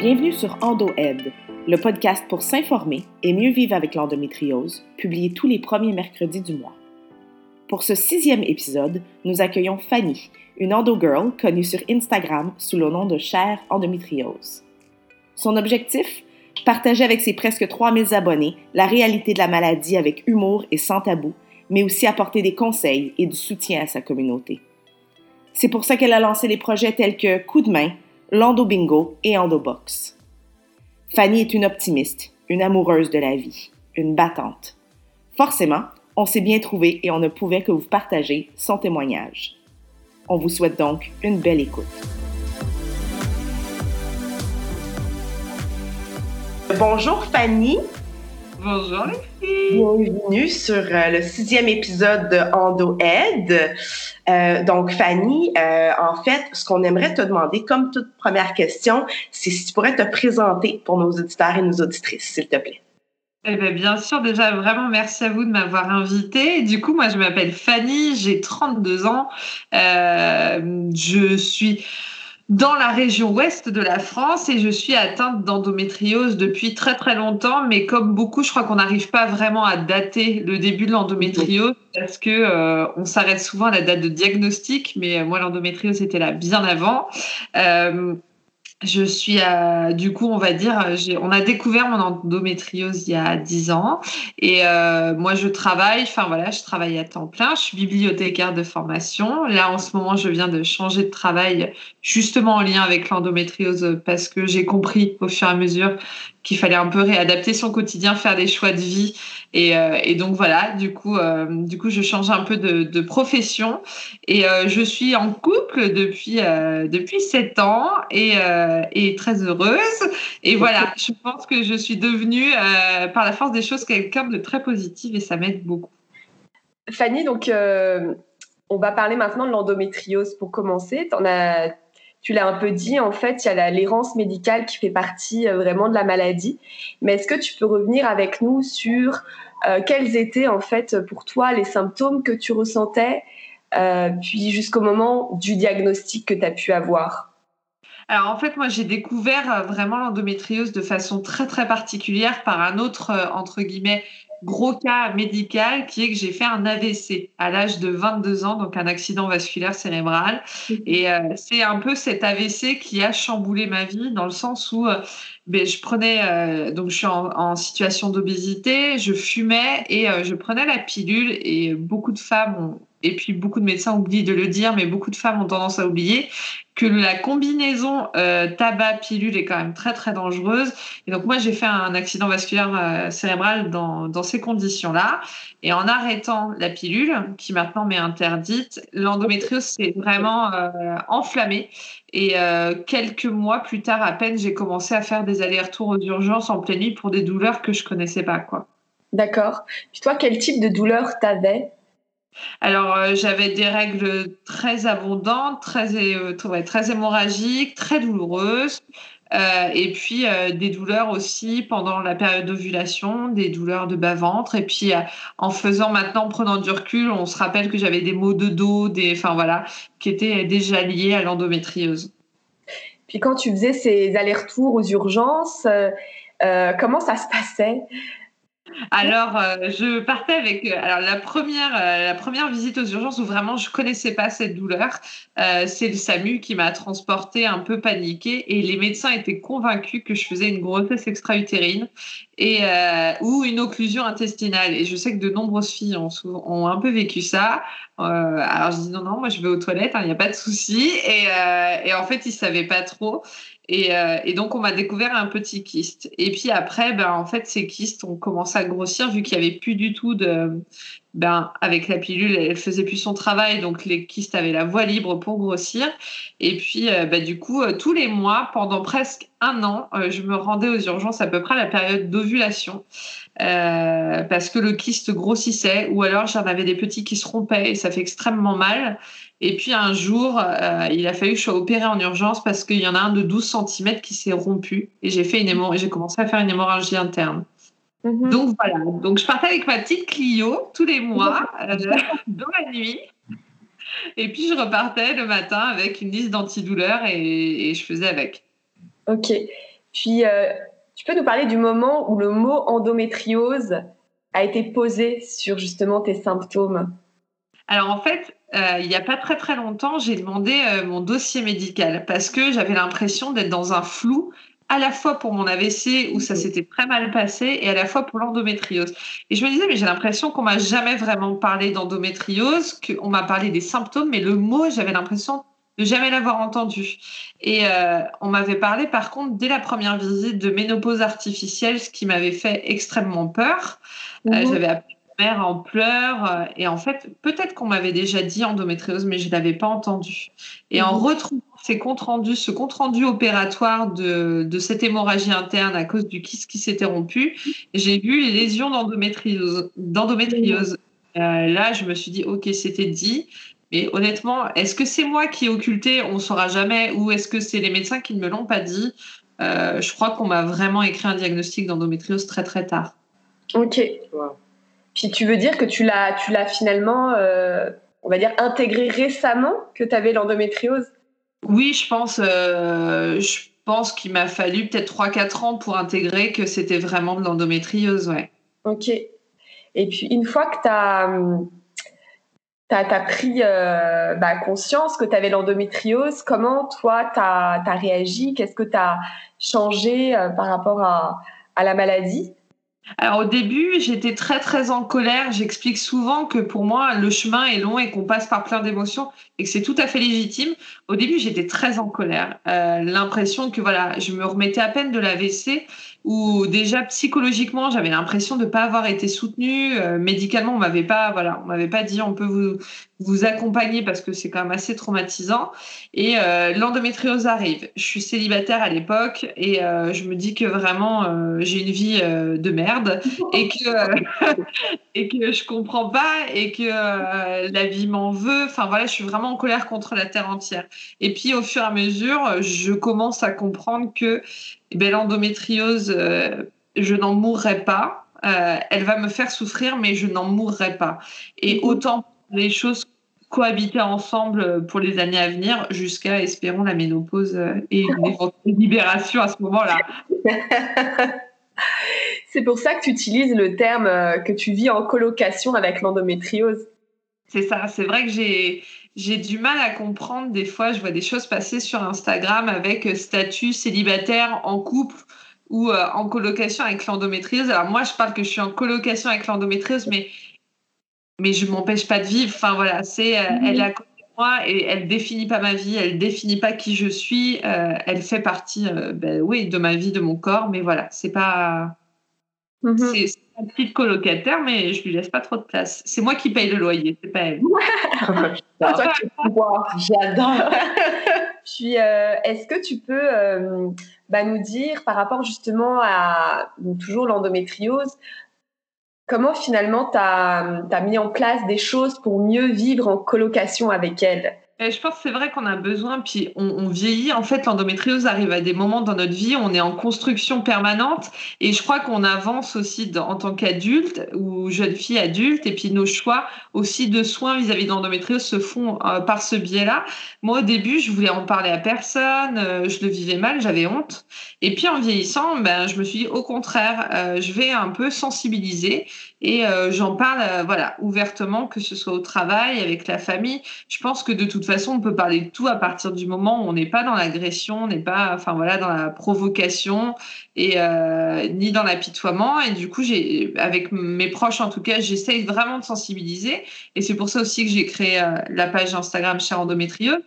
Bienvenue sur EndoAid, le podcast pour s'informer et mieux vivre avec l'endométriose, publié tous les premiers mercredis du mois. Pour ce sixième épisode, nous accueillons Fanny, une endo-girl connue sur Instagram sous le nom de Cher Endométriose. Son objectif? Partager avec ses presque 3000 abonnés la réalité de la maladie avec humour et sans tabou, mais aussi apporter des conseils et du soutien à sa communauté. C'est pour ça qu'elle a lancé des projets tels que Coup de main, Lando Bingo et Endobox. Fanny est une optimiste, une amoureuse de la vie, une battante. Forcément, on s'est bien trouvé et on ne pouvait que vous partager son témoignage. On vous souhaite donc une belle écoute. Bonjour Fanny. Bonjour. Bienvenue sur euh, le sixième épisode de Endo Aid. Euh, donc Fanny, euh, en fait, ce qu'on aimerait te demander, comme toute première question, c'est si tu pourrais te présenter pour nos auditeurs et nos auditrices, s'il te plaît. Eh bien, bien sûr, déjà, vraiment, merci à vous de m'avoir invitée. Du coup, moi, je m'appelle Fanny, j'ai 32 ans. je suis dans la région ouest de la France et je suis atteinte d'endométriose depuis très très longtemps, mais comme beaucoup, je crois qu'on n'arrive pas vraiment à dater le début de l'endométriose parce que euh, on s'arrête souvent à la date de diagnostic, mais euh, moi l'endométriose était là bien avant. Euh, je suis à, du coup, on va dire, on a découvert mon endométriose il y a 10 ans et euh, moi je travaille, enfin voilà, je travaille à temps plein, je suis bibliothécaire de formation. Là en ce moment, je viens de changer de travail justement en lien avec l'endométriose parce que j'ai compris au fur et à mesure qu'il fallait un peu réadapter son quotidien, faire des choix de vie. Et, euh, et donc voilà, du coup, euh, du coup, je change un peu de, de profession et euh, je suis en couple depuis depuis sept ans et, et très heureuse. Et voilà, je pense que je suis devenue par la force des choses quelqu'un de très positif et ça m'aide beaucoup. Fanny, donc on va parler maintenant de l'endométriose pour commencer. En as tu l'as un peu dit, en fait, il y a l'errance médicale qui fait partie euh, vraiment de la maladie. Mais est-ce que tu peux revenir avec nous sur euh, quels étaient, en fait, pour toi, les symptômes que tu ressentais, euh, puis jusqu'au moment du diagnostic que tu as pu avoir? Alors en fait, moi j'ai découvert vraiment l'endométriose de façon très très particulière par un autre entre guillemets gros cas médical qui est que j'ai fait un AVC à l'âge de 22 ans, donc un accident vasculaire cérébral. Et euh, c'est un peu cet AVC qui a chamboulé ma vie dans le sens où euh, ben, je prenais, euh, donc je suis en, situation d'obésité, je fumais et je prenais la pilule et beaucoup de femmes ont, et puis beaucoup de médecins oublient de le dire, mais beaucoup de femmes ont tendance à oublier que la combinaison euh, tabac-pilule est quand même très très dangereuse. Et donc moi j'ai fait un accident vasculaire euh, cérébral dans, dans ces conditions-là. Et en arrêtant la pilule, qui maintenant m'est interdite, l'endométriose s'est vraiment euh, enflammée. Et euh, quelques mois plus tard à peine, j'ai commencé à faire des allers-retours aux urgences en pleine nuit pour des douleurs que je connaissais pas. quoi. D'accord. Puis toi, quel type de douleur t'avais? Alors, euh, j'avais des règles très abondantes, très, euh, très hémorragiques, très douloureuses. Euh, et puis des douleurs aussi pendant la période d'ovulation, des douleurs de bas-ventre. Et puis en faisant maintenant, en prenant du recul, on se rappelle que j'avais des maux de dos, des, enfin voilà, qui étaient déjà liés à l'endométriose. Puis quand tu faisais ces allers-retours aux urgences, comment ça se passait? Alors, euh, je partais avec euh, alors la première euh, la première visite aux urgences où vraiment je connaissais pas cette douleur. c'est le SAMU qui m'a transportée un peu paniquée et les médecins étaient convaincus que je faisais une grossesse extra-utérine et ou une occlusion intestinale. Et je sais que de nombreuses filles ont, un peu vécu ça. alors je dis non non, moi je vais aux toilettes, il hein, n'y a pas de souci. Et, et en fait ils savaient pas trop. Euh, et, donc, on m'a découvert un petit kyste. Et puis après, ben, en fait, ces kystes ont commencé à grossir vu qu'il n'y avait plus du tout de. Ben, avec la pilule, elle faisait plus son travail, donc les kystes avaient la voie libre pour grossir. Et puis, euh, ben, du coup, euh, tous les mois, pendant presque un an, je me rendais aux urgences à peu près à la période d'ovulation. parce que le kyste grossissait, ou alors j'en avais des petits qui se rompaient et ça fait extrêmement mal. Et puis un jour, euh, il a fallu que je sois opérée en urgence parce qu'il y en a un de 12 cm qui s'est rompu et j'ai fait une j'ai commencé à faire une hémorragie interne. Mhm. Donc voilà, donc je partais avec ma petite Clio tous les mois euh, dans la nuit. Et puis je repartais le matin avec une liste d'antidouleurs et, et je faisais avec. Ok. Puis, tu peux nous parler du moment où le mot endométriose a été posé sur justement tes symptômes? Alors en fait, il n'y a pas très très longtemps, j'ai demandé mon dossier médical parce que j'avais l'impression d'être dans un flou à la fois pour mon AVC où ça s'était très mal passé et à la fois pour l'endométriose. Et je me disais, mais j'ai l'impression qu'on m'a jamais vraiment parlé d'endométriose, qu'on m'a parlé des symptômes, mais le mot, j'avais l'impression de jamais l'avoir entendu. Et euh, on m'avait parlé par contre dès la première visite de ménopause artificielle, ce qui m'avait fait extrêmement peur. Euh, mhm. j'avais appelé mère en pleurs euh, et en fait peut-être qu'on m'avait déjà dit endométriose, mais je l'avais pas entendu. Et en mhm. retrouvant ces comptes rendus, ce compte rendu opératoire de, de, cette hémorragie interne à cause du kyste qui s'était rompu, j'ai vu les lésions d'endométriose. d'endométriose. Euh, là, je me suis dit, ok, c'était dit. Mais honnêtement, est-ce que c'est moi qui ai occulté? On ne saura jamais. Ou est-ce que c'est les médecins qui ne me l'ont pas dit? Euh, Je crois qu'on m'a vraiment écrit un diagnostic d'endométriose très très tard. Ok. Puis tu veux dire que tu l'as, tu l'as finalement, euh, on va dire, intégré récemment que tu avais l'endométriose? Oui, je pense, euh, je pense qu'il m'a fallu peut-être 3-4 ans pour intégrer que c'était vraiment de l'endométriose, ouais. Ok. Et puis, une fois que tu as, as, pris euh, bah, conscience que tu avais l'endométriose, comment toi, tu as, réagi? Qu'est-ce que tu as changé par rapport à, à la maladie? Alors au début, j'étais très très en colère. J'explique souvent que pour moi, le chemin est long et qu'on passe par plein d'émotions et que c'est tout à fait légitime. Au début, j'étais très en colère. Euh, L'impression que voilà, je me remettais à peine de l'AVC où déjà psychologiquement j'avais l'impression de pas avoir été soutenue euh, médicalement on m'avait pas voilà on m'avait pas dit on peut vous vous accompagner parce que c'est quand même assez traumatisant et euh, l'endométriose arrive je suis célibataire à l'époque et euh, je me dis que vraiment j'ai une vie de merde et que et que je comprends pas et que la vie m'en veut enfin voilà je suis vraiment en colère contre la terre entière et puis au fur et à mesure je commence à comprendre que eh ben, l'endométriose, euh, je n'en mourrai pas. Euh, elle va me faire souffrir, mais je n'en mourrai pas. Et mhm. autant les choses cohabiter ensemble pour les années à venir, jusqu'à, espérons, la ménopause euh, et une libération à ce moment-là. C'est pour ça que tu utilises le terme que tu vis en colocation avec l'endométriose. C'est ça, c'est vrai que j'ai j'ai du mal à comprendre. Des fois, je vois des choses passer sur Instagram avec euh, statut célibataire en couple ou euh, en colocation avec l'endométriose. Alors moi, je parle que je suis en colocation avec l'endométriose, mais mais je m'empêche pas de vivre. Enfin voilà, c'est euh, elle est à côté moi et elle définit pas ma vie, elle définit pas qui je suis. elle fait partie, ben, oui, de ma vie, de mon corps, mais voilà, c'est pas. Mm-hmm. C'est un petit colocataire, mais je lui laisse pas trop de place. C'est moi qui paye le loyer, c'est pas elle. J'adore. Puis, euh, est-ce que tu peux euh, bah, nous dire, par rapport justement à toujours l'endométriose, comment finalement tu as, mis en place des choses pour mieux vivre en colocation avec elle? Je pense que c'est vrai qu'on a besoin, puis on, vieillit. En fait, l'endométriose arrive à des moments dans notre vie on est en construction permanente. Et je crois qu'on avance aussi en tant qu'adulte ou jeune fille adulte. Et puis nos choix aussi de soins vis-à-vis de l'endométriose se font euh, par ce biais-là. Moi, au début, je voulais en parler à personne. Euh, je le vivais mal, j'avais honte. Et puis en vieillissant, ben, je me suis dit au contraire, euh, je vais un peu sensibiliser et j'en parle voilà ouvertement que ce soit au travail avec la famille je pense que de toute façon on peut parler de tout à partir du moment où on n'est pas dans l'agression on n'est pas enfin voilà dans la provocation et euh, ni dans l'apitoiement. Et du coup j'ai avec mes proches en tout cas j'essaye vraiment de sensibiliser. Et c'est pour ça aussi que j'ai créé la page Instagram chez Endométrieux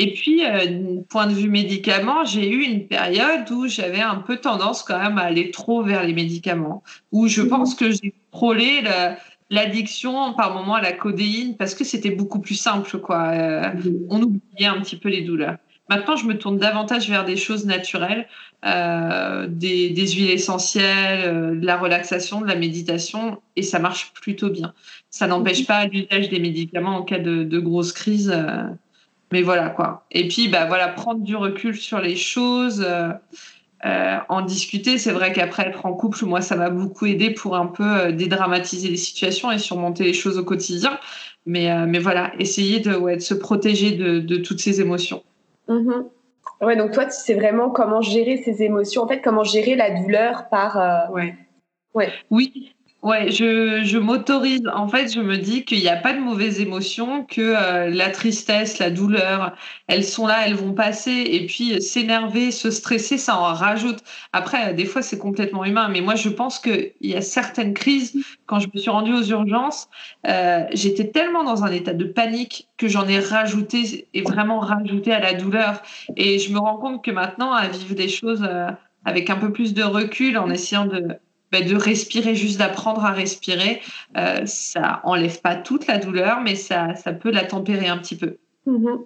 et puis, euh, point de vue médicaments, j'ai eu une période où j'avais un peu tendance quand même à aller trop vers les médicaments, où je mhm. pense que j'ai frôlé l'addiction par moment à la codéine parce que c'était beaucoup plus simple, quoi. Euh. On oubliait un petit peu les douleurs. Maintenant, je me tourne davantage vers des choses naturelles, euh, des, des, huiles essentielles, euh, de la relaxation, de la méditation, et ça marche plutôt bien. Ça n'empêche pas l'usage des médicaments en cas de, de grosse crise. Euh, mais voilà quoi. Et puis bah voilà, prendre du recul sur les choses, euh, euh, en discuter. C'est vrai qu'après être en couple, moi ça m'a beaucoup aidé pour un peu euh, dédramatiser les situations et surmonter les choses au quotidien. Mais mais voilà, essayer de, ouais, de se protéger de, de toutes ces émotions. Mm-hmm. Ouais, donc toi, tu sais vraiment comment gérer ces émotions, en fait, comment gérer la douleur par. Euh, ouais. ouais. Oui, Ouais, je, je m'autorise. En fait, je me dis qu'il n'y a pas de mauvaises émotions, que euh, la tristesse, la douleur, elles sont là, elles vont passer. Et puis s'énerver, se stresser, ça en rajoute. Après, des fois, c'est complètement humain. Mais moi, je pense qu'il y a certaines crises. Quand je me suis rendue aux urgences, euh, j'étais tellement dans un état de panique que j'en ai rajouté et vraiment rajouté à la douleur. Et je me rends compte que maintenant, à vivre des choses euh, avec un peu plus de recul, en essayant de bah, de respirer, juste d'apprendre à respirer, euh, ça enlève pas toute la douleur, mais ça, ça peut la tempérer un petit peu. Mm-hmm.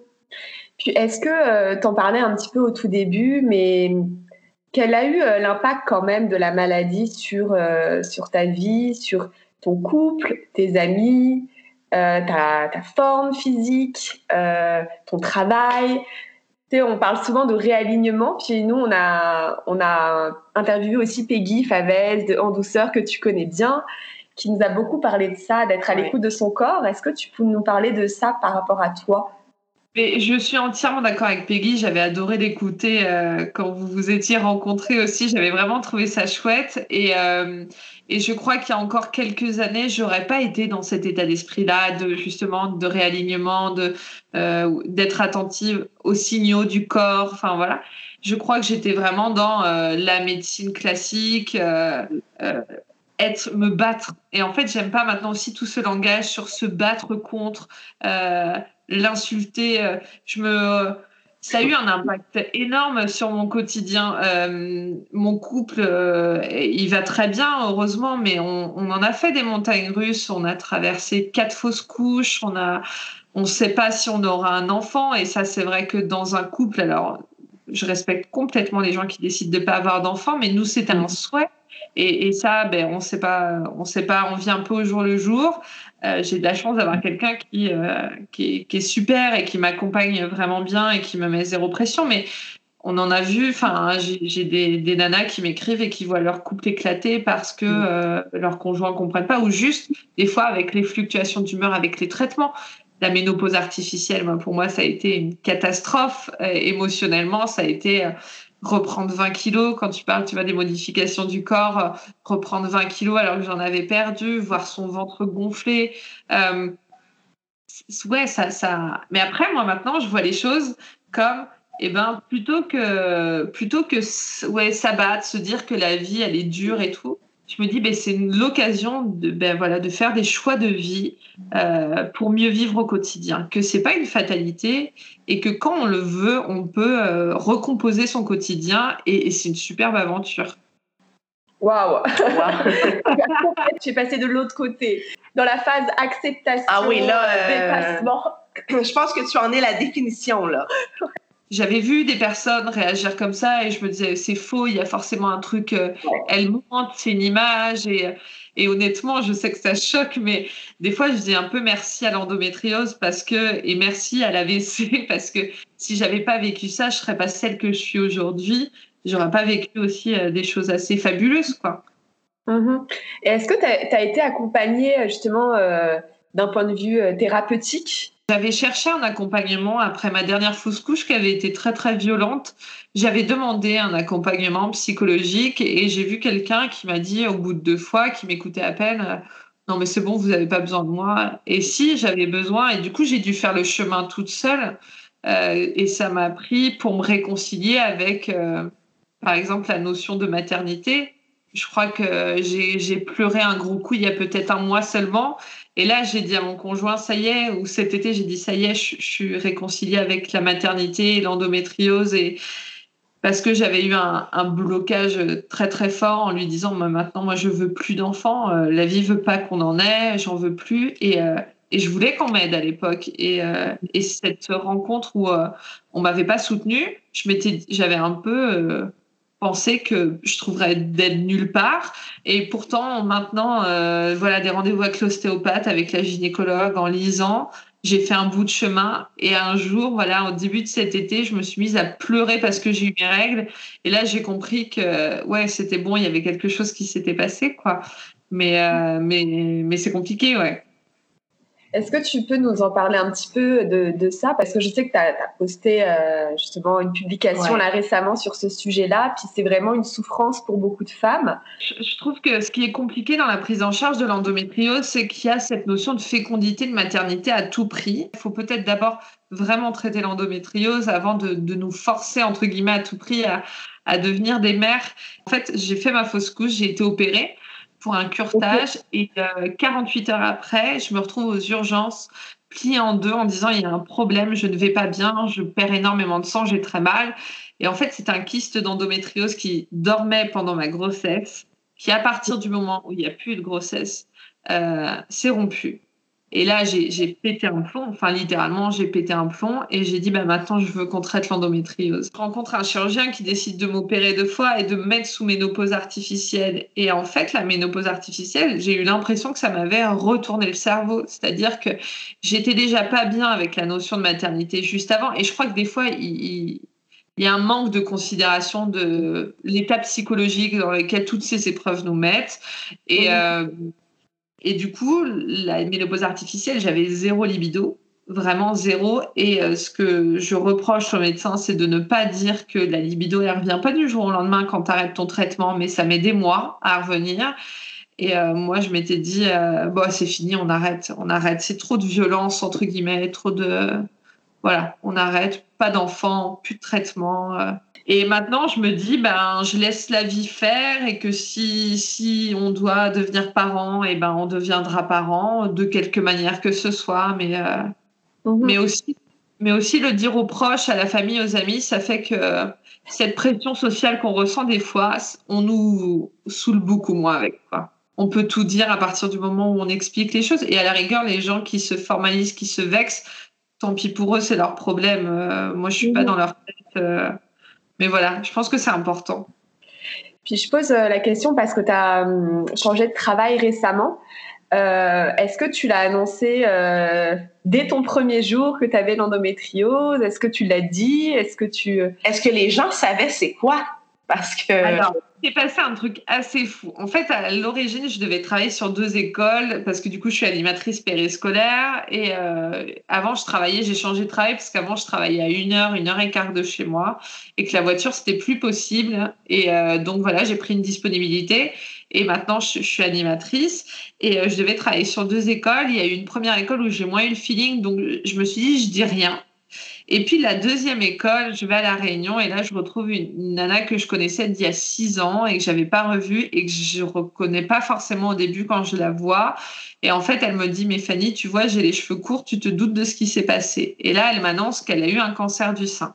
Puis est-ce que euh, tu en parlais un petit peu au tout début, mais quel a eu euh, l'impact quand même de la maladie sur, euh, sur ta vie, sur ton couple, tes amis, ta, ta, forme physique, ton travail on parle souvent de réalignement, puis nous, on a, on a interviewé aussi Peggy Favez de En Douceur, que tu connais bien, qui nous a beaucoup parlé de ça, d'être à l'écoute de son corps. Est-ce que tu peux nous parler de ça par rapport à toi? Mais je suis entièrement d'accord avec Peggy. J'avais adoré l'écouter euh, quand vous vous étiez rencontrés aussi. J'avais vraiment trouvé ça chouette. Et, euh, et je crois qu'il y a encore quelques années, j'aurais pas été dans cet état d'esprit-là, de justement de réalignement, de euh, d'être attentive aux signaux du corps. Enfin voilà. Je crois que j'étais vraiment dans la médecine classique. être me battre et en fait j'aime pas maintenant aussi tout ce langage sur se battre contre l'insulter. Euh, je me ça a eu un impact énorme sur mon quotidien. Euh, mon couple, euh, il va très bien, heureusement, mais on, on, en a fait des montagnes russes. On a traversé quatre fausses couches. On a, on ne sait pas si on aura un enfant. Et ça, c'est vrai que dans un couple, alors, je respecte complètement les gens qui décident de ne pas avoir d'enfant, mais nous, c'était un souhait. Et, et ça, ben, on sait pas, on sait pas, on vit un peu au jour le jour. Euh, j'ai de la chance d'avoir quelqu'un qui, euh, qui, qui, est super et qui m'accompagne vraiment bien et qui me met zéro pression. Mais on en a vu, enfin, j'ai des, des, nanas qui m'écrivent et qui voient leur couple éclater parce que mm. euh, leurs conjoints ne comprennent pas, ou juste des fois avec les fluctuations d'humeur, avec les traitements. La ménopause artificielle, moi, pour moi, ça a été une catastrophe émotionnellement. Ça a été reprendre 20 kilos. Quand tu parles, tu vois, des modifications du corps, euh, reprendre 20 kilos alors que j'en avais perdu, voir son ventre gonfler. Euh, ouais, ça, ça. Mais après, moi, maintenant, je vois les choses comme, eh ben, plutôt que, plutôt que, ouais, s'abattre, se dire que la vie, elle est dure et tout je me dis ben, c'est l'occasion de ben, voilà de faire des choix de vie euh, pour mieux vivre au quotidien. Que c'est pas une fatalité et que quand on le veut on peut euh, recomposer son quotidien et, c'est une superbe aventure. Waouh. Tu es passé de l'autre côté, dans la phase acceptation, ah oui, là, euh, dépassement. Je pense que tu en es la définition, là j'avais vu des personnes réagir comme ça et je me disais c'est faux, il y a forcément un truc, euh, elle monte, c'est une image et, et honnêtement je sais que ça choque mais des fois je dis un peu merci à l'endométriose parce que et merci à l'AVC parce que si j'avais pas vécu ça je serais pas celle que je suis aujourd'hui, j'aurais pas vécu aussi euh, des choses assez fabuleuses quoi. Mm-hmm. Et est-ce que tu as, été accompagnée justement euh, d'un point de vue thérapeutique? J'avais cherché un accompagnement après ma dernière fausse couche qui avait été très très violente. J'avais demandé un accompagnement psychologique et j'ai vu quelqu'un qui m'a dit au bout de deux fois, qui m'écoutait à peine, non mais c'est bon, vous n'avez pas besoin de moi. Et si j'avais besoin, et du coup j'ai dû faire le chemin toute seule euh, et ça m'a pris pour me réconcilier avec, euh, par exemple, la notion de maternité. Je crois que j'ai pleuré un gros coup il y a peut-être un mois seulement et là, j'ai dit à mon conjoint, ça y est, ou cet été, j'ai dit, ça y est, je, suis réconciliée avec la maternité et l'endométriose. Et parce que j'avais eu un, blocage très, très fort en lui disant, maintenant, moi, je veux plus d'enfants. Euh, la vie veut pas qu'on en ait, j'en veux plus. Et, euh, je voulais qu'on m'aide à l'époque. Et, euh, et, cette rencontre où on m'avait pas soutenue, j'avais un peu que je trouverais d'aide nulle part. Et pourtant, maintenant, euh, voilà, des rendez-vous avec l'ostéopathe, avec la gynécologue, en lisant, j'ai fait un bout de chemin. Et un jour, voilà, au début de cet été, je me suis mise à pleurer parce que j'ai eu mes règles. Et là, j'ai compris que, ouais, c'était bon, il y avait quelque chose qui s'était passé, quoi. Mais, euh, mais, mais c'est compliqué, ouais. Est-ce que tu peux nous en parler un petit peu de, ça? Parce que je sais que tu as, posté euh, justement une publication là récemment sur ce sujet-là, puis c'est vraiment une souffrance pour beaucoup de femmes. Je, trouve que ce qui est compliqué dans la prise en charge de l'endométriose, c'est qu'il y a cette notion de fécondité, de maternité à tout prix. Il faut peut-être d'abord vraiment traiter l'endométriose avant de, nous forcer, entre guillemets, à tout prix à, à devenir des mères. En fait, j'ai fait ma fausse couche, j'ai été opérée pour un curtage. Et 48 euh, heures après, je me retrouve aux urgences, pliée en deux, en disant il y a un problème, je ne vais pas bien, je perds énormément de sang, j'ai très mal. Et en fait, c'est un kyste d'endométriose qui dormait pendant ma grossesse, qui à partir du moment où il n'y a plus de grossesse, euh, s'est rompu. Et là, j'ai pété un plomb, enfin littéralement, j'ai pété un plomb et j'ai dit, bah, maintenant, je veux qu'on traite l'endométriose. Je rencontre un chirurgien qui décide de m'opérer deux fois et de me mettre sous ménopause artificielle. Et en fait, la ménopause artificielle, j'ai eu l'impression que ça m'avait retourné le cerveau. C'est-à-dire que j'étais déjà pas bien avec la notion de maternité juste avant. Et je crois que des fois, il, y a un manque de considération de l'état psychologique dans lequel toutes ces épreuves nous mettent. Et. Euh, et du coup, la ménopause artificielle, j'avais zéro libido, vraiment zéro. Et euh, ce que je reproche aux médecins, c'est de ne pas dire que la libido, elle revient pas du jour au lendemain quand tu arrêtes ton traitement, mais ça met des mois à revenir. Et euh, moi, je m'étais dit, euh, bon, c'est fini, on arrête, on arrête. C'est trop de violence, entre guillemets, trop de. Voilà, on arrête, pas d'enfants, plus de traitement. Et maintenant, je me dis, ben, je laisse la vie faire et que si, si on doit devenir parent, et eh ben, on deviendra parent de quelque manière que ce soit. Mais, euh, mhm. mais, aussi, mais aussi le dire aux proches, à la famille, aux amis, ça fait que cette pression sociale qu'on ressent des fois, on nous saoule beaucoup moins avec. Quoi. On peut tout dire à partir du moment où on explique les choses. Et à la rigueur, les gens qui se formalisent, qui se vexent, tant pis pour eux, c'est leur problème. Euh, moi, je suis pas mhm. dans leur tête. Euh, mais voilà, je pense que c'est important. Puis je pose euh, la question parce que tu as hum, changé de travail récemment. Euh, est-ce que tu l'as annoncé euh, dès ton premier jour que tu avais l'endométriose? Est-ce que tu l'as dit? Est-ce que tu Est-ce que les gens savaient c'est quoi? Parce que s'est passé un truc assez fou. En fait, à l'origine, je devais travailler sur deux écoles parce que du coup, je suis animatrice périscolaire. Et euh, avant, je travaillais, j'ai changé de travail parce qu'avant, je travaillais à une heure, une heure et quart de chez moi et que la voiture, c'était plus possible. Et euh, donc, voilà, j'ai pris une disponibilité. Et maintenant, je, suis animatrice et euh, je devais travailler sur deux écoles. Il y a eu une première école où j'ai moins eu le feeling. Donc, je me suis dit, je dis rien. Et puis la deuxième école, je vais à la Réunion et là je retrouve une, nana que je connaissais d'il y a six ans et que j'avais pas revue et que je reconnais pas forcément au début quand je la vois. Et en fait, elle me dit mais Fanny, tu vois, j'ai les cheveux courts, tu te doutes de ce qui s'est passé. Et là, elle m'annonce qu'elle a eu un cancer du sein.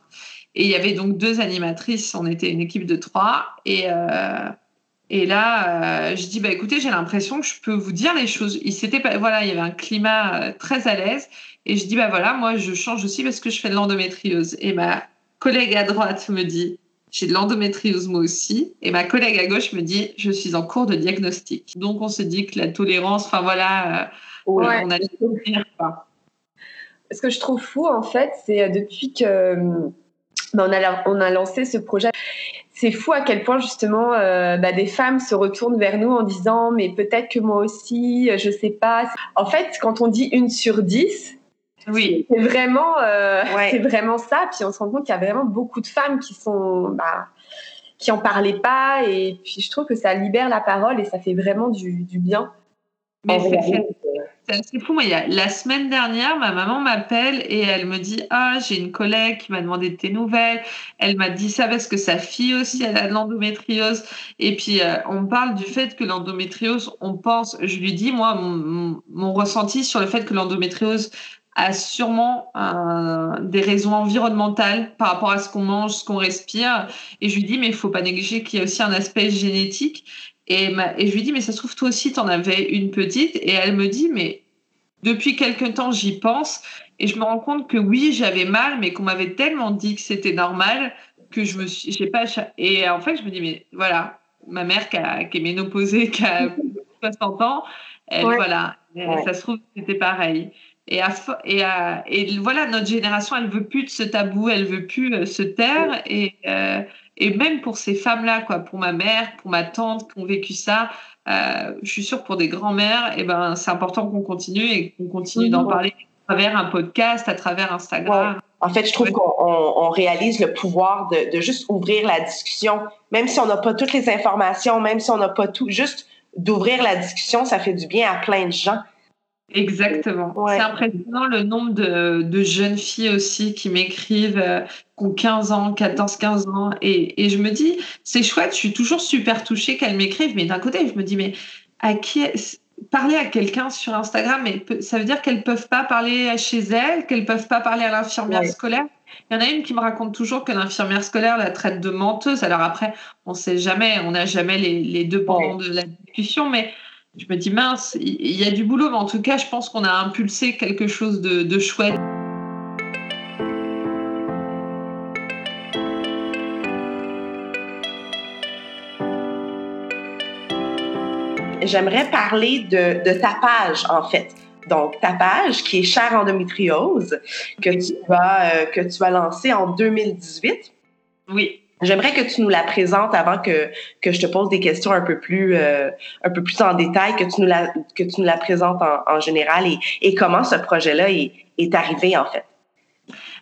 Et il y avait donc deux animatrices, on était une équipe de trois et euh, et là, euh, je dis, bah, écoutez, j'ai l'impression que je peux vous dire les choses. Il s'était voilà, il y avait un climat euh, très à l'aise. Et je dis, bah voilà, moi, je change aussi parce que je fais de l'endométriose. Et ma collègue à droite me dit, j'ai de l'endométriose moi aussi. Et ma collègue à gauche me dit, je suis en cours de diagnostic. Donc, on se dit que la tolérance, enfin voilà, euh, on a tenir, quoi. Ce que je trouve fou, en fait, c'est euh, depuis que ben, on, a, on a lancé ce projet, c'est fou à quel point justement euh, bah, des femmes se retournent vers nous en disant mais peut-être que moi aussi, je sais pas. En fait, quand on dit une sur dix, oui. C'est vraiment, euh, c'est vraiment ça. Puis on se rend compte qu'il y a vraiment beaucoup de femmes qui sont, bah, qui en parlaient pas. Et puis je trouve que ça libère la parole et ça fait vraiment du, du bien. Mais c'est assez fou. Moi, il y a, la semaine dernière, ma maman m'appelle et elle me dit Ah, j'ai une collègue qui m'a demandé de tes nouvelles. Elle m'a dit ça parce que sa fille aussi, elle a de l'endométriose. Et puis, euh, on parle du fait que l'endométriose, on pense, je lui dis, moi, mon, mon ressenti sur le fait que l'endométriose a sûrement des raisons environnementales par rapport à ce qu'on mange, ce qu'on respire. Et je lui dis, mais il faut pas négliger qu'il y a aussi un aspect génétique. Et, et je lui dis, mais ça se trouve, toi aussi, tu en avais une petite. Et elle me dit, mais depuis quelque temps, j'y pense. Et je me rends compte que oui, j'avais mal, mais qu'on m'avait tellement dit que c'était normal que je me suis, j'ai pas. Et en fait, je me dis, mais voilà, ma mère qui, a, qui est ménopausée, qui a 60 ans, elle, voilà, ça se trouve, c'était pareil. Et, et, et, voilà, notre génération, elle veut plus de ce tabou, elle veut plus euh, se taire. Et, euh, Et même pour ces femmes-là, quoi, pour ma mère, pour ma tante qui ont vécu ça, euh, je suis sûre pour des grands-mères, et eh ben, c'est important qu'on continue et qu'on continue d'en parler à travers un podcast, à travers Instagram. En fait, je trouve qu'on réalise le pouvoir de, de, juste ouvrir la discussion, même si on n'a pas toutes les informations, même si on n'a pas tout, juste d'ouvrir la discussion, ça fait du bien à plein de gens. Exactement. C'est impressionnant le nombre de, de, jeunes filles aussi qui m'écrivent, euh, qui ont 15 ans, 14, 15 ans. Et, et je me dis, c'est chouette, je suis toujours super touchée qu'elles m'écrivent. Mais d'un côté, je me dis, mais à qui parler à quelqu'un sur Instagram, mais ça veut dire qu'elles peuvent pas parler chez elles, qu'elles peuvent pas parler à l'infirmière scolaire? Il y en a une qui me raconte toujours que l'infirmière scolaire la traite de menteuse. Alors après, on sait jamais, on n'a jamais les, les deux pendant de la discussion, mais je me dis mince, il y a du boulot, mais en tout cas, je pense qu'on a impulsé quelque chose de, chouette. J'aimerais parler de, ta page, en fait. Donc, ta page qui est Chère endométriose, que tu vas, euh, que tu vas lancer en 2018. Oui. J'aimerais que tu nous la présentes avant que, que je te pose des questions un peu plus, euh, un peu plus en détail, que tu nous la, que tu nous la présentes en, en général et, et comment ce projet-là est, est arrivé en fait.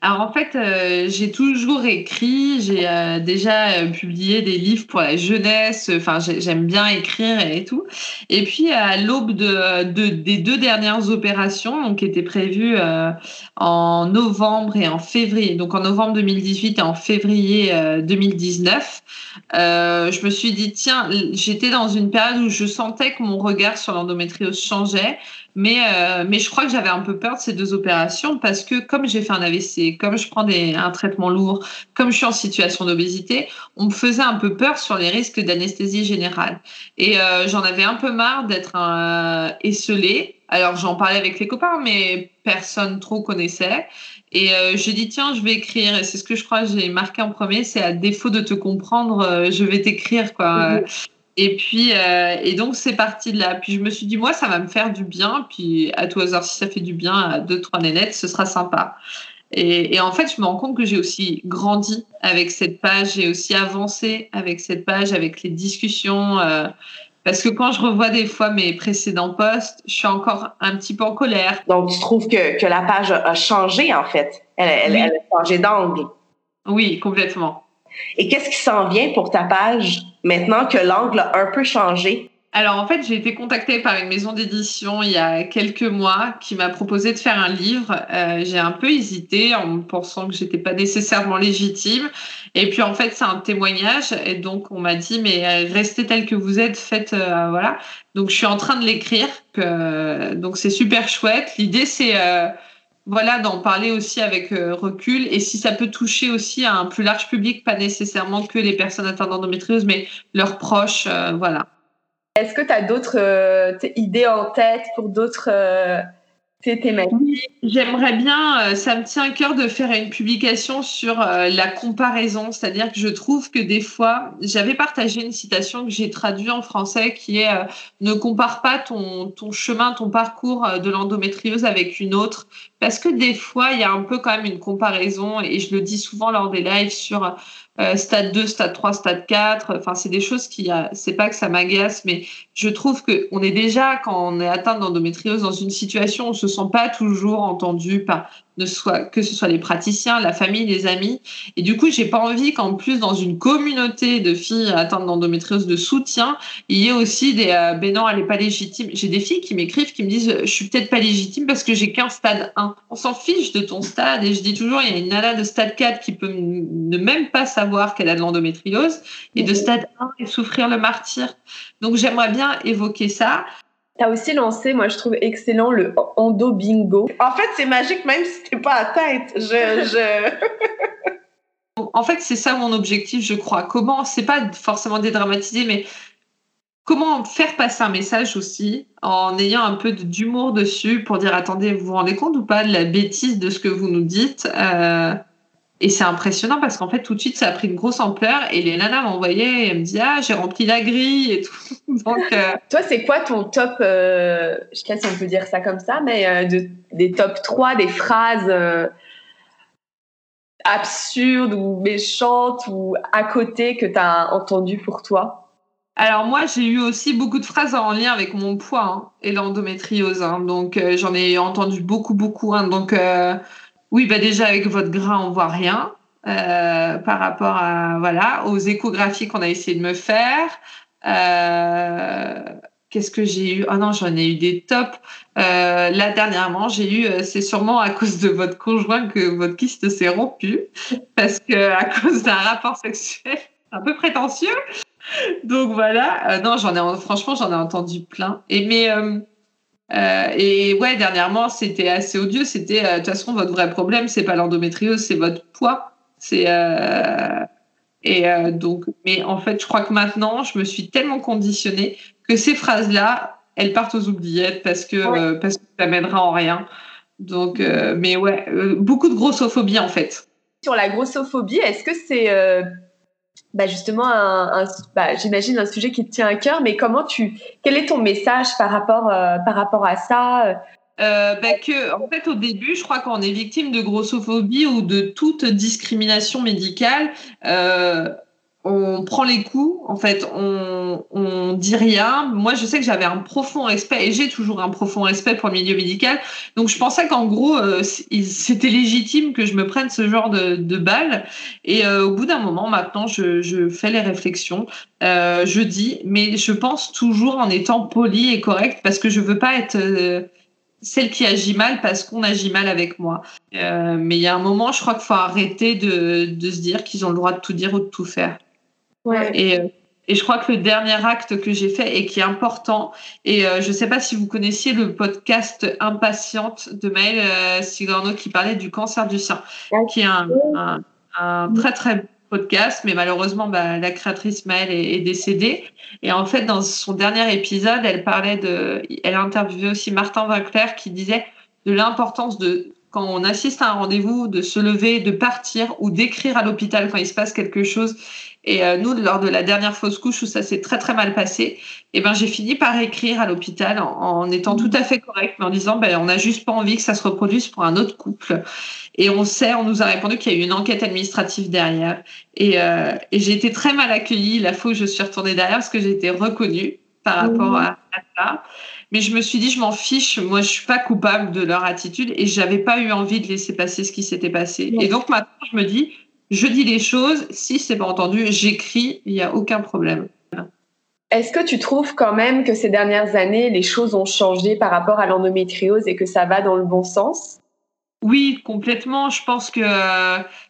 Alors en fait, euh, j'ai toujours écrit, j'ai euh, déjà euh, publié des livres pour la jeunesse, enfin j'aime bien écrire et, tout. Et puis à l'aube de, de, des deux dernières opérations, donc qui étaient prévues en novembre et en février, donc en novembre 2018 et en février 2019, je me suis dit tiens, j'étais dans une période où je sentais que mon regard sur l'endométriose changeait mais, mais je crois que j'avais un peu peur de ces deux opérations parce que comme j'ai fait un AVC, comme je prends des, un traitement lourd, comme je suis en situation d'obésité, on me faisait un peu peur sur les risques d'anesthésie générale. Et euh, j'en avais un peu marre d'être euh, esselée. Alors j'en parlais avec les copains, mais personne trop connaissait. Et euh, j'ai dit, tiens, je vais écrire. Et c'est ce que je crois que j'ai marqué en premier, c'est à défaut de te comprendre, euh, je vais t'écrire. quoi. Mm-hmm. Et puis, euh, et donc, c'est parti de là. Puis, je me suis dit, moi, ça va me faire du bien. Puis, à tout hasard, si ça fait du bien à deux, trois nénettes, ce sera sympa. Et, et en fait, je me rends compte que j'ai aussi grandi avec cette page, j'ai aussi avancé avec cette page, avec les discussions. Euh, parce que quand je revois des fois mes précédents posts, je suis encore un petit peu en colère. Donc, tu trouves que, que la page a changé, en fait? Elle, elle a changé d'angle? Oui, complètement. Et qu'est-ce qui s'en vient pour ta page maintenant que l'angle a un peu changé? Alors en fait, j'ai été contactée par une maison d'édition il y a quelques mois qui m'a proposé de faire un livre. Euh, j'ai un peu hésité en pensant que j'étais pas nécessairement légitime. Et puis en fait, c'est un témoignage et donc on m'a dit mais euh, restez tel que vous êtes, faites euh, voilà. Donc je suis en train de l'écrire. donc c'est super chouette. L'idée c'est voilà, d'en parler aussi avec euh, recul et si ça peut toucher aussi à un plus large public, pas nécessairement que les personnes atteintes d'endométriose, mais leurs proches, euh, voilà. Est-ce que tu as d'autres euh, idées en tête pour d'autres J'aimerais bien, euh, ça me tient à cœur de faire une publication sur euh, la comparaison, c'est-à-dire que je trouve que des fois, j'avais partagé une citation que j'ai traduite en français qui est euh, ne compare pas ton, ton chemin, ton parcours de l'endométriose avec une autre, parce que des fois, il y a un peu quand même une comparaison, et je le dis souvent lors des lives sur euh, stade 2, stade 3, stade 4. Enfin, c'est des choses qui, c'est pas que ça m'agace, mais je trouve que on est déjà, quand on est atteint d'endométriose, dans une situation où on se sent pas toujours entendu par soit, que ce soit les praticiens, la famille, les amis. Et du coup, j'ai pas envie qu'en plus, dans une communauté de filles atteintes d'endométriose de soutien, il y ait aussi des euh, ben non, elle est pas légitime. J'ai des filles qui m'écrivent, qui me disent, je suis peut-être pas légitime parce que j'ai qu'un stade 1. On s'en fiche de ton stade. Et je dis toujours, il y a une nana de stade 4 qui peut ne même pas savoir qu'elle a de l'endométriose et de stade 1 et souffrir le martyr. Donc, j'aimerais bien évoquer ça. Tu as aussi lancé, moi je trouve excellent, le Endo Bingo. En fait, c'est magique même si t'es pas atteinte. Je, je... en fait, c'est ça mon objectif, je crois. Comment, c'est pas forcément dédramatiser, mais comment faire passer un message aussi en ayant un peu d'humour dessus pour dire attendez, vous vous rendez compte ou pas de la bêtise de ce que vous nous dites euh, et c'est impressionnant parce qu'en fait, tout de suite, ça a pris une grosse ampleur et les nanas m'envoyaient et elles me disaient Ah, j'ai rempli la grille et tout. Donc, euh, Toi, c'est quoi ton top, euh, je sais pas si on peut dire ça comme ça, mais euh, de, des top 3 des phrases absurde ou méchante ou à côté que tu as entendu pour toi? Alors moi, j'ai eu aussi beaucoup de phrases en lien avec mon poids hein, et l'endométriose. Hein. donc euh, j'en ai entendu beaucoup, beaucoup. Hein. donc euh, oui, bah déjà avec votre gras, on voit rien euh, par rapport à voilà aux échographies qu'on a essayé de me faire. Qu'est-ce que j'ai eu? Ah non, j'en ai eu des tops. là dernièrement, j'ai eu. c'est sûrement à cause de votre conjoint que votre kyste s'est rompu parce que à cause d'un rapport sexuel un peu prétentieux. Donc voilà, euh, non, j'en ai franchement j'en ai entendu plein. Et mais euh, euh, et ouais, dernièrement c'était assez odieux. C'était de toute façon votre vrai problème, c'est pas l'endométriose, c'est votre poids. C'est et donc, mais en fait, je crois que maintenant, je me suis tellement conditionnée que ces phrases-là, elles partent aux oubliettes parce que parce que ça mènera en rien. Donc, mais ouais, beaucoup de grossophobie en fait. Sur la grossophobie, est-ce que c'est bah justement, un, bah, j'imagine un sujet qui te tient à cœur, mais comment tu, quel est ton message par rapport, euh, par rapport à ça euh? Euh, bah que, en fait, au début, je crois qu'on est victime de grossophobie ou de toute discrimination médicale, on prend les coups, en fait, on, on dit rien. Moi, je sais que j'avais un profond respect et j'ai toujours un profond respect pour le milieu médical. Donc, je pensais qu'en gros, euh, c'était légitime que je me prenne ce genre de, de balles. Et euh, au bout d'un moment, maintenant, je, je, fais les réflexions. Euh, je dis, mais je pense toujours en étant poli et correct parce que je veux pas être celle qui agit mal parce qu'on agit mal avec moi. mais il y a un moment, je crois qu'il faut arrêter de, de se dire qu'ils ont le droit de tout dire ou de tout faire. Et, euh, et, je crois que le dernier acte que j'ai fait et qui est important, et euh, je ne sais pas si vous connaissiez le podcast Impatiente de Maëlle euh, Sigorno qui parlait du cancer du sein, qui est un, un, très très podcast, mais malheureusement, bah, la créatrice Maëlle est, est, décédée. Et en fait, dans son dernier épisode, elle parlait de, elle a interviewé aussi Martin Winkler qui disait de l'importance de quand on assiste à un rendez-vous, de se lever, de partir ou d'écrire à l'hôpital quand il se passe quelque chose et euh, nous, lors de la dernière fausse couche où ça s'est très très mal passé, eh ben j'ai fini par écrire à l'hôpital en, étant tout à fait correct, mais en disant ben on n'a juste pas envie que ça se reproduise pour un autre couple. Et on sait, on nous a répondu qu'il y a eu une enquête administrative derrière. Et, euh, et j'ai été très mal accueillie la fois où je suis retournée derrière parce que j'ai été reconnue par rapport à, à ça. Mais je me suis dit, je m'en fiche, moi je suis pas coupable de leur attitude et j'avais pas eu envie de laisser passer ce qui s'était passé. Et donc maintenant, je me dis, je dis les choses, si c'est pas entendu, j'écris, il n'y a aucun problème. Est-ce que tu trouves quand même que ces dernières années, les choses ont changé par rapport à l'endométriose et que ça va dans le bon sens? Oui, complètement. Je pense que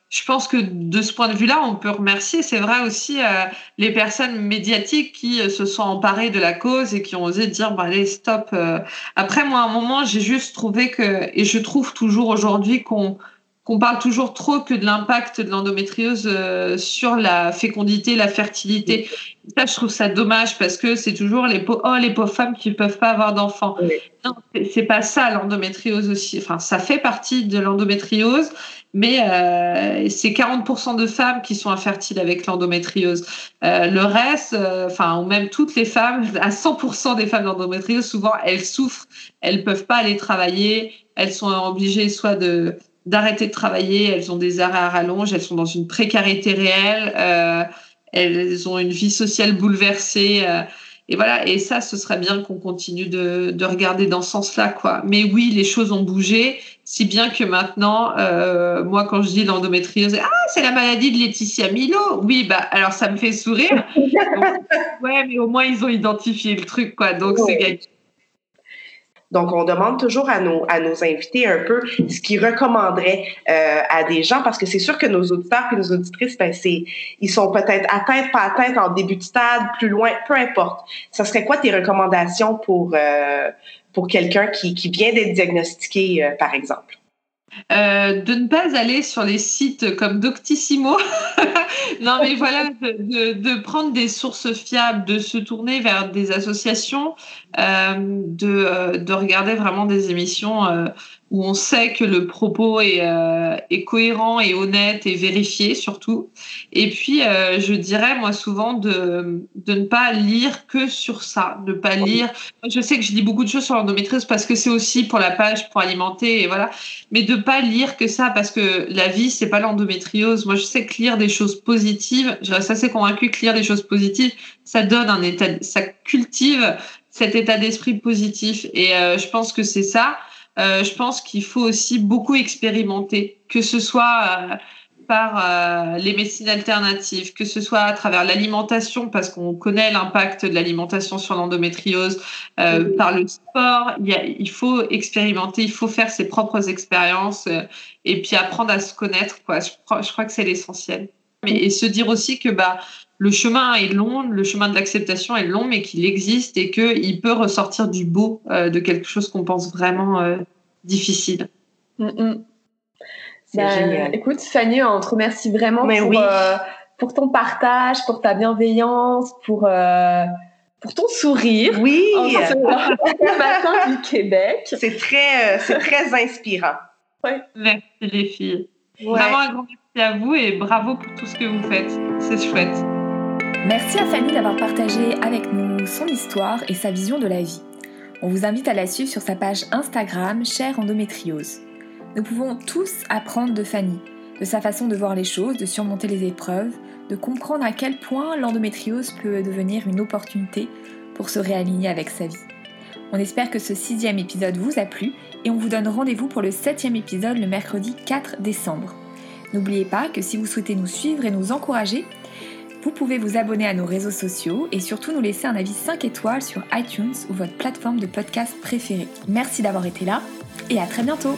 je pense que de ce point de vue-là, on peut remercier, c'est vrai aussi, euh, les personnes médiatiques qui euh, se sont emparées de la cause et qui ont osé dire, bah, allez, stop. Euh. Après, moi, à un moment, j'ai juste trouvé que, et je trouve toujours aujourd'hui qu'on qu'on parle toujours trop que de l'impact de l'endométriose euh, sur la fécondité, la fertilité. Ça, je trouve ça dommage parce que c'est toujours les pauvres, oh, les pauvres femmes qui ne peuvent pas avoir d'enfants. Non, c'est pas ça l'endométriose aussi. Enfin, ça fait partie de l'endométriose, mais euh, c'est 40% de femmes qui sont infertiles avec l'endométriose. Euh, le reste, enfin, ou même toutes les femmes, à 100% des femmes d'endométriose, souvent, elles souffrent, elles peuvent pas aller travailler, elles sont obligées soit de d'arrêter de travailler, elles ont des arrêts à rallonge, elles sont dans une précarité réelle, euh, elles ont une vie sociale bouleversée. Euh, et voilà, et ça, ce serait bien qu'on continue de, de, regarder dans ce sens-là, quoi. Mais oui, les choses ont bougé, si bien que maintenant, euh, moi, quand je dis l'endométriose, ah, c'est la maladie de Laetitia Milo. Oui, bah, alors ça me fait sourire. ouais, mais au moins ils ont identifié le truc, quoi. Donc c'est gagné. Donc, on demande toujours à nos, à nos invités un peu ce qu'ils recommanderaient euh, à des gens, parce que c'est sûr que nos auditeurs et nos auditrices, ben, c'est, ils sont peut-être atteints, pas atteints en début de stade, plus loin, peu importe. Ça serait quoi tes recommandations pour, euh, pour quelqu'un qui, qui vient d'être diagnostiqué, euh, par exemple? De ne pas aller sur les sites comme Doctissimo. non, mais voilà, de, prendre des sources fiables, de se tourner vers des associations, de, euh, de, regarder vraiment des émissions euh, où on sait que le propos est, euh, est, cohérent et honnête et vérifié surtout. Et puis, euh, je dirais moi souvent de, de ne pas lire que sur ça, de pas lire. Je sais que je lis beaucoup de choses sur l'endométriose parce que c'est aussi pour la page, pour alimenter et voilà, mais de pas lire que ça parce que la vie c'est pas l'endométriose. Moi je sais que lire des choses positives, je reste assez convaincue que lire des choses positives, ça donne un état, ça cultive cet état d'esprit positif et euh, je pense que c'est ça. Euh, je pense qu'il faut aussi beaucoup expérimenter, que ce soit euh, par les médecines alternatives, que ce soit à travers l'alimentation, parce qu'on connaît l'impact de l'alimentation sur l'endométriose, par le sport. Il, faut expérimenter, il faut faire ses propres expériences et puis apprendre à se connaître. Quoi. Je, crois, que c'est l'essentiel. et se dire aussi que bah, le chemin est long, le chemin de l'acceptation est long, mais qu'il existe et qu'il peut ressortir du beau de quelque chose qu'on pense vraiment difficile. Mm, mm. C'est bah, génial. Écoute, Fanny, on te remercie vraiment pour, euh, pour ton partage, pour ta bienveillance, pour, euh, pour ton sourire. Oui. matin du Québec. C'est très, euh, c'est très inspirant. Merci les filles. Vraiment un grand merci à vous et bravo pour tout ce que vous faites. C'est chouette. Merci à Fanny d'avoir partagé avec nous son histoire et sa vision de la vie. On vous invite à la suivre sur sa page Instagram Chère Endométriose. Nous pouvons tous apprendre de Fanny, de sa façon de voir les choses, de surmonter les épreuves, de comprendre à quel point l'endométriose peut devenir une opportunité pour se réaligner avec sa vie. On espère que ce sixième épisode vous a plu et on vous donne rendez-vous pour le septième épisode le mercredi 4 décembre. N'oubliez pas que si vous souhaitez nous suivre et nous encourager, vous pouvez vous abonner à nos réseaux sociaux et surtout nous laisser un avis 5 étoiles sur iTunes ou votre plateforme de podcast préférée. Merci d'avoir été là et à très bientôt